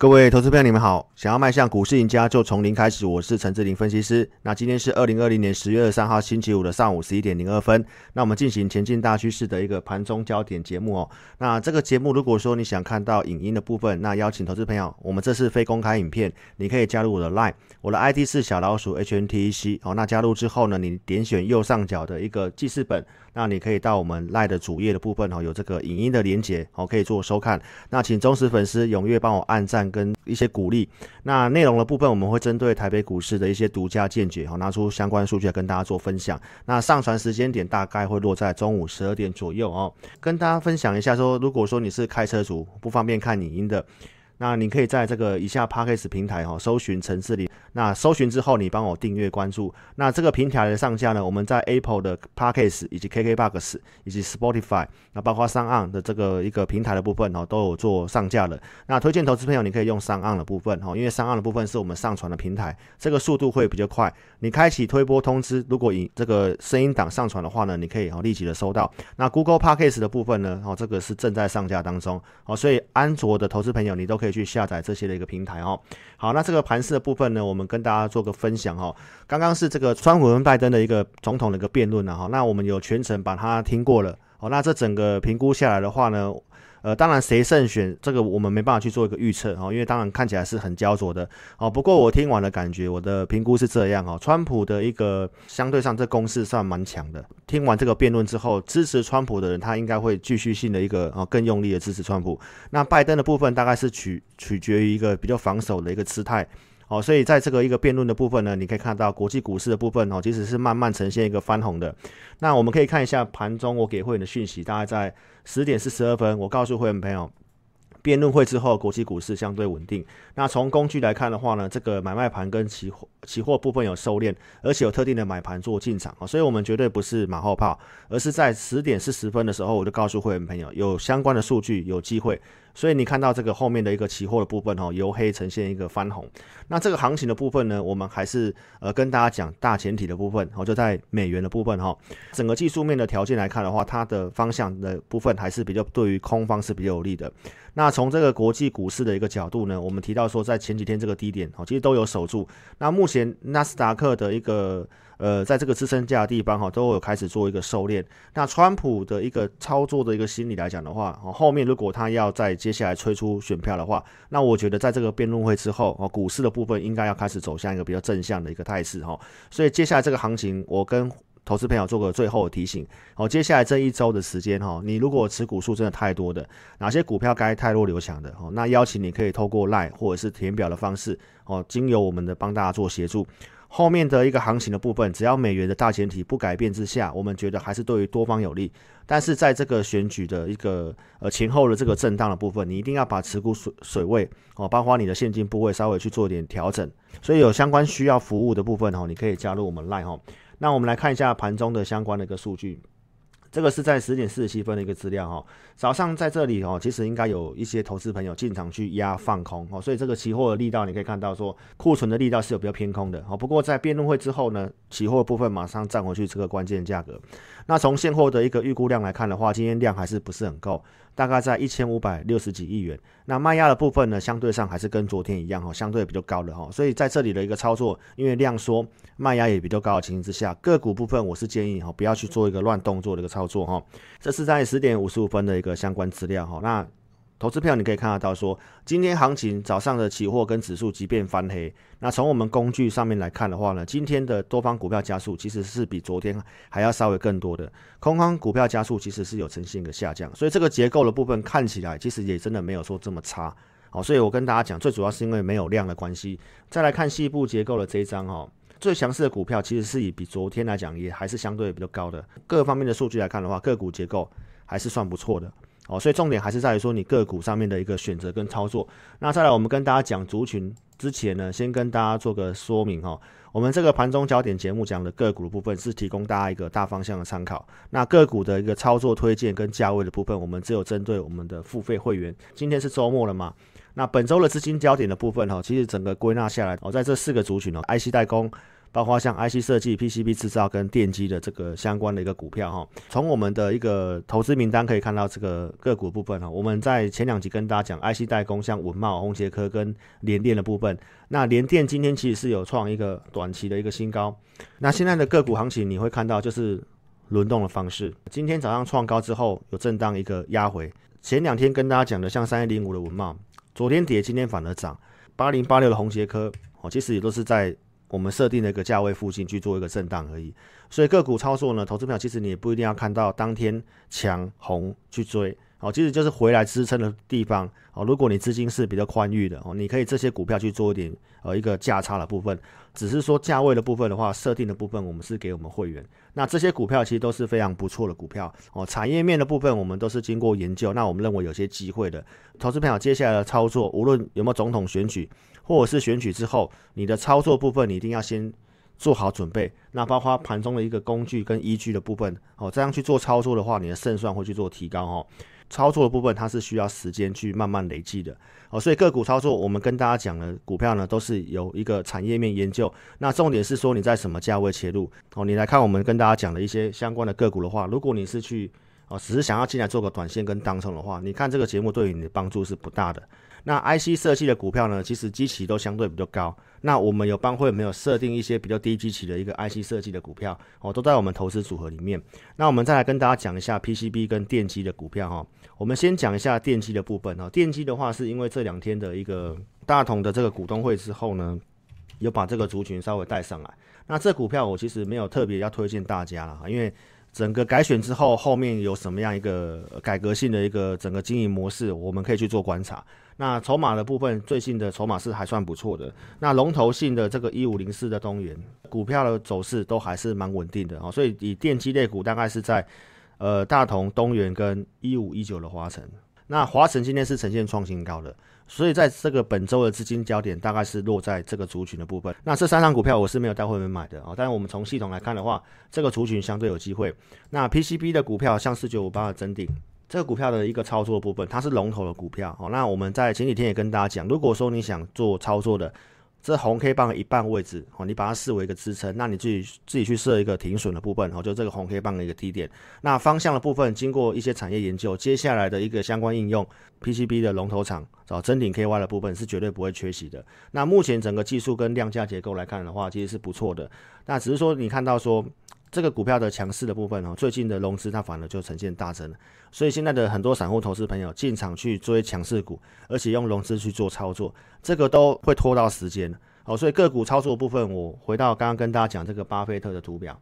各位投资朋友，你们好！想要迈向股市赢家，就从零开始。我是陈志林分析师。那今天是二零二零年十月二十三号星期五的上午十一点零二分。那我们进行前进大趋势的一个盘中焦点节目哦。那这个节目，如果说你想看到影音的部分，那邀请投资朋友，我们这是非公开影片，你可以加入我的 Line，我的 ID 是小老鼠 HNTEC。哦，那加入之后呢，你点选右上角的一个记事本，那你可以到我们赖的主页的部分哦，有这个影音的连接，好，可以做收看。那请忠实粉丝踊跃帮我按赞跟。一些鼓励，那内容的部分我们会针对台北股市的一些独家见解，哈，拿出相关数据来跟大家做分享。那上传时间点大概会落在中午十二点左右哦，跟大家分享一下说，如果说你是开车族不方便看影音的。那你可以在这个以下 p a c k a g e 平台哈，搜寻城市里。那搜寻之后，你帮我订阅关注。那这个平台的上架呢，我们在 Apple 的 p a c k a g e 以及 KKBox 以及 Spotify，那包括上岸的这个一个平台的部分哈，都有做上架了。那推荐投资朋友，你可以用上岸的部分哈，因为上岸的部分是我们上传的平台，这个速度会比较快。你开启推播通知，如果以这个声音档上传的话呢，你可以哦立即的收到。那 Google p a c k a g e 的部分呢，哦这个是正在上架当中哦，所以安卓的投资朋友你都可以。以去下载这些的一个平台哦。好，那这个盘市的部分呢，我们跟大家做个分享哦。刚刚是这个川普跟拜登的一个总统的一个辩论了哈，那我们有全程把它听过了哦。那这整个评估下来的话呢？呃，当然谁胜选这个我们没办法去做一个预测哦，因为当然看起来是很焦灼的哦。不过我听完的感觉，我的评估是这样哦，川普的一个相对上这攻势算蛮强的。听完这个辩论之后，支持川普的人他应该会继续性的一个啊更用力的支持川普。那拜登的部分大概是取取决于一个比较防守的一个姿态。哦，所以在这个一个辩论的部分呢，你可以看到国际股市的部分哦，其实是慢慢呈现一个翻红的。那我们可以看一下盘中我给会员的讯息，大概在十点四十二分，我告诉会员朋友。辩论会之后，国际股市相对稳定。那从工具来看的话呢，这个买卖盘跟期货期货部分有收敛，而且有特定的买盘做进场啊，所以我们绝对不是马后炮，而是在十点四十分的时候，我就告诉会员朋友，有相关的数据有机会。所以你看到这个后面的一个期货的部分哦，由黑呈现一个翻红。那这个行情的部分呢，我们还是呃跟大家讲大前提的部分，哦就在美元的部分哈。整个技术面的条件来看的话，它的方向的部分还是比较对于空方是比较有利的。那从这个国际股市的一个角度呢，我们提到说在前几天这个低点哦，其实都有守住。那目前纳斯达克的一个。呃，在这个支撑价的地方哈，都有开始做一个收敛。那川普的一个操作的一个心理来讲的话，哦，后面如果他要在接下来催出选票的话，那我觉得在这个辩论会之后，哦，股市的部分应该要开始走向一个比较正向的一个态势哈。所以接下来这个行情，我跟投资朋友做个最后的提醒，哦，接下来这一周的时间哈，你如果持股数真的太多的，哪些股票该太弱留强的，哦，那邀请你可以透过赖或者是填表的方式，哦，经由我们的帮大家做协助。后面的一个行情的部分，只要美元的大前提不改变之下，我们觉得还是对于多方有利。但是在这个选举的一个呃前后的这个震荡的部分，你一定要把持股水水位哦，包括你的现金部位稍微去做一点调整。所以有相关需要服务的部分哦，你可以加入我们 Line 哈。那我们来看一下盘中的相关的一个数据。这个是在十点四十七分的一个资料哈，早上在这里哦，其实应该有一些投资朋友进场去压放空哦，所以这个期货的力道你可以看到说库存的力道是有比较偏空的哦。不过在辩论会之后呢，期货部分马上站回去这个关键价格。那从现货的一个预估量来看的话，今天量还是不是很够。大概在一千五百六十几亿元，那卖压的部分呢，相对上还是跟昨天一样哈，相对比较高的哈，所以在这里的一个操作，因为量缩，卖压也比较高的情形之下，个股部分我是建议哈，不要去做一个乱动作的一个操作哈。这是在十点五十五分的一个的相关资料哈，那。投资票你可以看得到，说今天行情早上的期货跟指数即便翻黑，那从我们工具上面来看的话呢，今天的多方股票加速其实是比昨天还要稍微更多的，空方股票加速其实是有呈现一个下降，所以这个结构的部分看起来其实也真的没有说这么差，好，所以我跟大家讲，最主要是因为没有量的关系。再来看细部结构的这一张哈，最强势的股票其实是以比昨天来讲也还是相对比较高的，各方面的数据来看的话，个股结构还是算不错的。哦，所以重点还是在于说你个股上面的一个选择跟操作。那再来，我们跟大家讲族群之前呢，先跟大家做个说明哈。我们这个盘中焦点节目讲的个股的部分是提供大家一个大方向的参考。那个股的一个操作推荐跟价位的部分，我们只有针对我们的付费会员。今天是周末了嘛？那本周的资金焦点的部分哈，其实整个归纳下来哦，在这四个族群哦，IC 代工。包括像 IC 设计、PCB 制造跟电机的这个相关的一个股票哈。从我们的一个投资名单可以看到，这个个股部分哈，我们在前两集跟大家讲 IC 代工，像文茂、宏杰科跟联电的部分。那联电今天其实是有创一个短期的一个新高。那现在的个股行情你会看到就是轮动的方式。今天早上创高之后有震荡一个压回。前两天跟大家讲的像三一零五的文茂，昨天跌，今天反而涨。八零八六的红杰科哦，其实也都是在。我们设定的一个价位附近去做一个震荡而已，所以个股操作呢，投资票其实你也不一定要看到当天强红去追，哦，其实就是回来支撑的地方，哦，如果你资金是比较宽裕的，哦，你可以这些股票去做一点呃一个价差的部分，只是说价位的部分的话，设定的部分我们是给我们会员，那这些股票其实都是非常不错的股票，哦，产业面的部分我们都是经过研究，那我们认为有些机会的，投资票接下来的操作，无论有没有总统选举。或者是选举之后，你的操作部分你一定要先做好准备。那包括盘中的一个工具跟依据的部分，哦，这样去做操作的话，你的胜算会去做提高哦。操作的部分它是需要时间去慢慢累积的哦。所以个股操作，我们跟大家讲的股票呢，都是有一个产业面研究。那重点是说你在什么价位切入哦。你来看我们跟大家讲的一些相关的个股的话，如果你是去哦，只是想要进来做个短线跟当冲的话，你看这个节目对于你的帮助是不大的。那 IC 设计的股票呢？其实基期都相对比较高。那我们有帮会没有设定一些比较低基期的一个 IC 设计的股票哦，都在我们投资组合里面。那我们再来跟大家讲一下 PCB 跟电机的股票哈。我们先讲一下电机的部分哦。电机的话，是因为这两天的一个大同的这个股东会之后呢，有把这个族群稍微带上来。那这股票我其实没有特别要推荐大家了，因为。整个改选之后，后面有什么样一个改革性的一个整个经营模式，我们可以去做观察。那筹码的部分，最近的筹码是还算不错的。那龙头性的这个一五零四的东源股票的走势都还是蛮稳定的哦。所以以电机类股大概是在呃大同、东源跟一五一九的华晨。那华晨今天是呈现创新高的。所以在这个本周的资金焦点大概是落在这个族群的部分。那这三张股票我是没有带会员买的啊，但是我们从系统来看的话，这个族群相对有机会。那 PCB 的股票像四九五八的增顶，这个股票的一个操作部分，它是龙头的股票哦。那我们在前几天也跟大家讲，如果说你想做操作的。这红 K 棒的一半位置哦，你把它视为一个支撑，那你自己自己去设一个停损的部分哦，就这个红 K 棒的一个低点。那方向的部分，经过一些产业研究，接下来的一个相关应用，PCB 的龙头厂找真顶 KY 的部分是绝对不会缺席的。那目前整个技术跟量价结构来看的话，其实是不错的。那只是说你看到说。这个股票的强势的部分哦，最近的融资它反而就呈现大增了，所以现在的很多散户投资朋友进场去追强势股，而且用融资去做操作，这个都会拖到时间哦。所以个股操作部分，我回到刚刚跟大家讲这个巴菲特的图表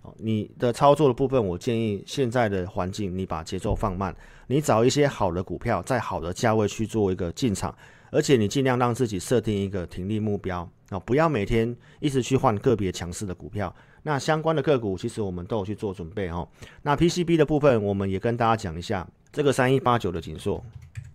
哦，你的操作的部分，我建议现在的环境，你把节奏放慢，你找一些好的股票，在好的价位去做一个进场，而且你尽量让自己设定一个停利目标啊，不要每天一直去换个别强势的股票。那相关的个股，其实我们都有去做准备哈。那 PCB 的部分，我们也跟大家讲一下，这个三一八九的紧缩，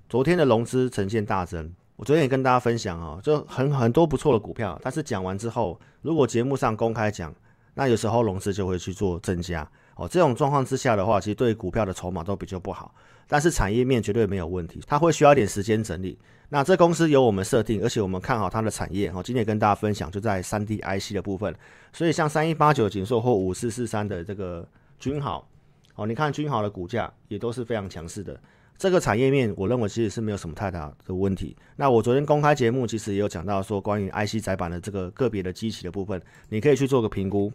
昨天的融资呈现大增。我昨天也跟大家分享哦，就很很多不错的股票，但是讲完之后，如果节目上公开讲，那有时候融资就会去做增加哦。这种状况之下的话，其实对股票的筹码都比较不好。但是产业面绝对没有问题，它会需要一点时间整理。那这公司由我们设定，而且我们看好它的产业哦。今天跟大家分享就在三 D IC 的部分，所以像三一八九锦硕或五四四三的这个君豪哦，你看君豪的股价也都是非常强势的。这个产业面，我认为其实是没有什么太大的问题。那我昨天公开节目其实也有讲到说，关于 IC 载板的这个个别的机器的部分，你可以去做个评估。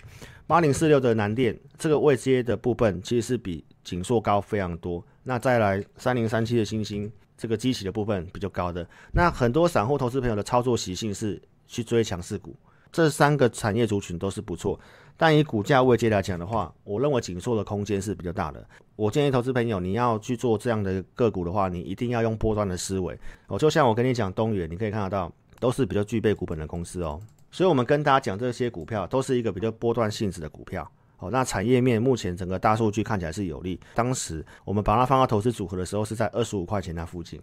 八零四六的南电这个位阶的部分，其实是比锦硕高非常多。那再来三零三七的星星。这个机器的部分比较高的，那很多散户投资朋友的操作习性是去追强势股，这三个产业族群都是不错，但以股价位阶来讲的话，我认为紧缩的空间是比较大的。我建议投资朋友，你要去做这样的个股的话，你一定要用波段的思维。哦，就像我跟你讲东元，你可以看得到，都是比较具备股本的公司哦。所以，我们跟大家讲这些股票，都是一个比较波段性质的股票。好，那产业面目前整个大数据看起来是有利。当时我们把它放到投资组合的时候，是在二十五块钱那附近。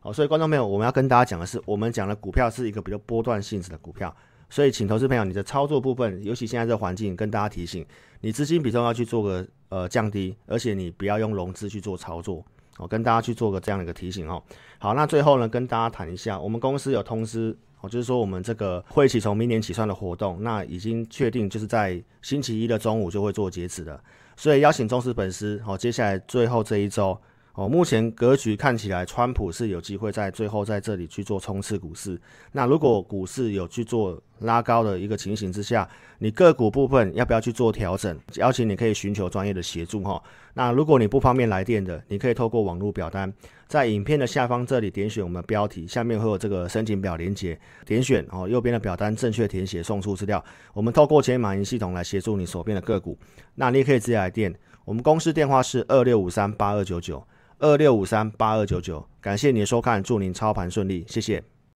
好，所以观众朋友，我们要跟大家讲的是，我们讲的股票是一个比较波段性质的股票。所以，请投资朋友，你的操作部分，尤其现在这个环境，跟大家提醒，你资金比重要去做个呃降低，而且你不要用融资去做操作。我跟大家去做个这样的一个提醒哦。好，那最后呢，跟大家谈一下，我们公司有通知，哦，就是说我们这个会起从明年起算的活动，那已经确定就是在星期一的中午就会做截止的，所以邀请忠实粉丝，好，接下来最后这一周。哦，目前格局看起来，川普是有机会在最后在这里去做冲刺股市。那如果股市有去做拉高的一个情形之下，你个股部分要不要去做调整？邀请你可以寻求专业的协助哈。那如果你不方便来电的，你可以透过网络表单，在影片的下方这里点选我们标题，下面会有这个申请表连接，点选哦右边的表单正确填写送出资料，我们透过千码银系统来协助你手边的个股。那你也可以直接来电，我们公司电话是二六五三八二九九。二六五三八二九九，感谢您的收看，祝您操盘顺利，谢谢。